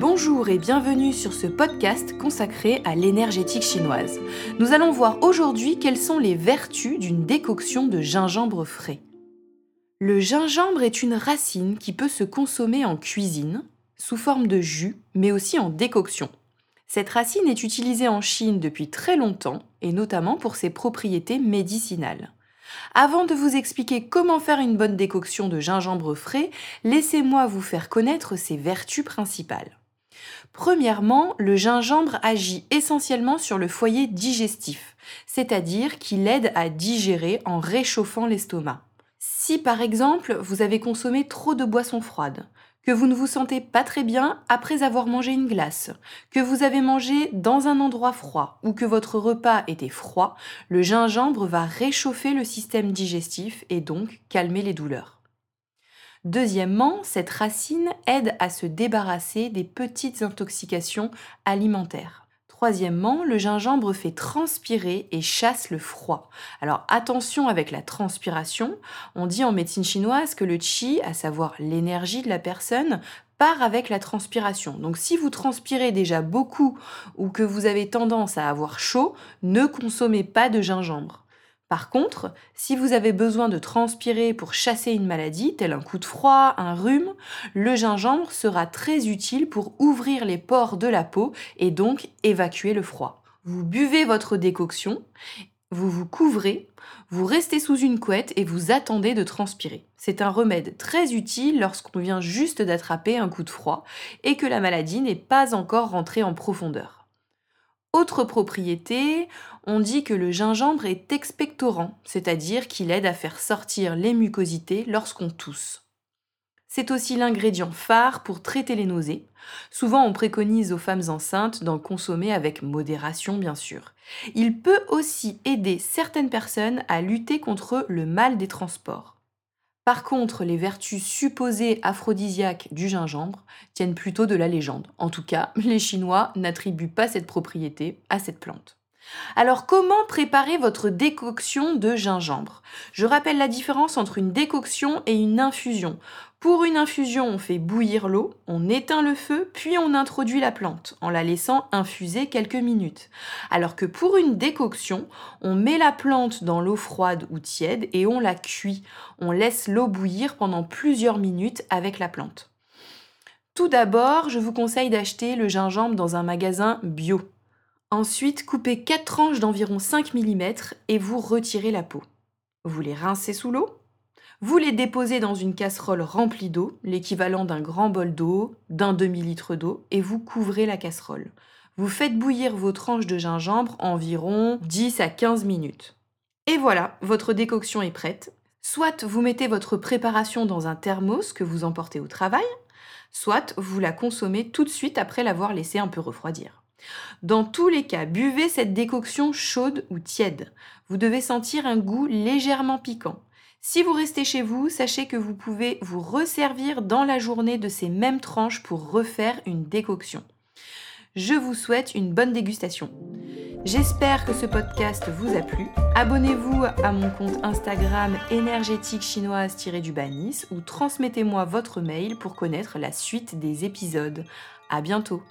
Bonjour et bienvenue sur ce podcast consacré à l'énergétique chinoise. Nous allons voir aujourd'hui quelles sont les vertus d'une décoction de gingembre frais. Le gingembre est une racine qui peut se consommer en cuisine, sous forme de jus, mais aussi en décoction. Cette racine est utilisée en Chine depuis très longtemps, et notamment pour ses propriétés médicinales. Avant de vous expliquer comment faire une bonne décoction de gingembre frais, laissez-moi vous faire connaître ses vertus principales. Premièrement, le gingembre agit essentiellement sur le foyer digestif, c'est-à-dire qu'il aide à digérer en réchauffant l'estomac. Si par exemple vous avez consommé trop de boissons froides, que vous ne vous sentez pas très bien après avoir mangé une glace, que vous avez mangé dans un endroit froid ou que votre repas était froid, le gingembre va réchauffer le système digestif et donc calmer les douleurs. Deuxièmement, cette racine aide à se débarrasser des petites intoxications alimentaires. Troisièmement, le gingembre fait transpirer et chasse le froid. Alors attention avec la transpiration. On dit en médecine chinoise que le qi, à savoir l'énergie de la personne, part avec la transpiration. Donc si vous transpirez déjà beaucoup ou que vous avez tendance à avoir chaud, ne consommez pas de gingembre. Par contre, si vous avez besoin de transpirer pour chasser une maladie, tel un coup de froid, un rhume, le gingembre sera très utile pour ouvrir les pores de la peau et donc évacuer le froid. Vous buvez votre décoction, vous vous couvrez, vous restez sous une couette et vous attendez de transpirer. C'est un remède très utile lorsqu'on vient juste d'attraper un coup de froid et que la maladie n'est pas encore rentrée en profondeur. Autre propriété, on dit que le gingembre est expectorant, c'est-à-dire qu'il aide à faire sortir les mucosités lorsqu'on tousse. C'est aussi l'ingrédient phare pour traiter les nausées. Souvent, on préconise aux femmes enceintes d'en consommer avec modération, bien sûr. Il peut aussi aider certaines personnes à lutter contre le mal des transports. Par contre, les vertus supposées aphrodisiaques du gingembre tiennent plutôt de la légende. En tout cas, les Chinois n'attribuent pas cette propriété à cette plante. Alors comment préparer votre décoction de gingembre? Je rappelle la différence entre une décoction et une infusion. Pour une infusion, on fait bouillir l'eau, on éteint le feu, puis on introduit la plante en la laissant infuser quelques minutes. Alors que pour une décoction, on met la plante dans l'eau froide ou tiède et on la cuit. On laisse l'eau bouillir pendant plusieurs minutes avec la plante. Tout d'abord, je vous conseille d'acheter le gingembre dans un magasin bio. Ensuite, coupez 4 tranches d'environ 5 mm et vous retirez la peau. Vous les rincez sous l'eau vous les déposez dans une casserole remplie d'eau, l'équivalent d'un grand bol d'eau, d'un demi-litre d'eau, et vous couvrez la casserole. Vous faites bouillir vos tranches de gingembre environ 10 à 15 minutes. Et voilà, votre décoction est prête. Soit vous mettez votre préparation dans un thermos que vous emportez au travail, soit vous la consommez tout de suite après l'avoir laissé un peu refroidir. Dans tous les cas, buvez cette décoction chaude ou tiède. Vous devez sentir un goût légèrement piquant. Si vous restez chez vous, sachez que vous pouvez vous resservir dans la journée de ces mêmes tranches pour refaire une décoction. Je vous souhaite une bonne dégustation. J'espère que ce podcast vous a plu. Abonnez-vous à mon compte Instagram énergétique chinoise-du Banis ou transmettez-moi votre mail pour connaître la suite des épisodes. À bientôt!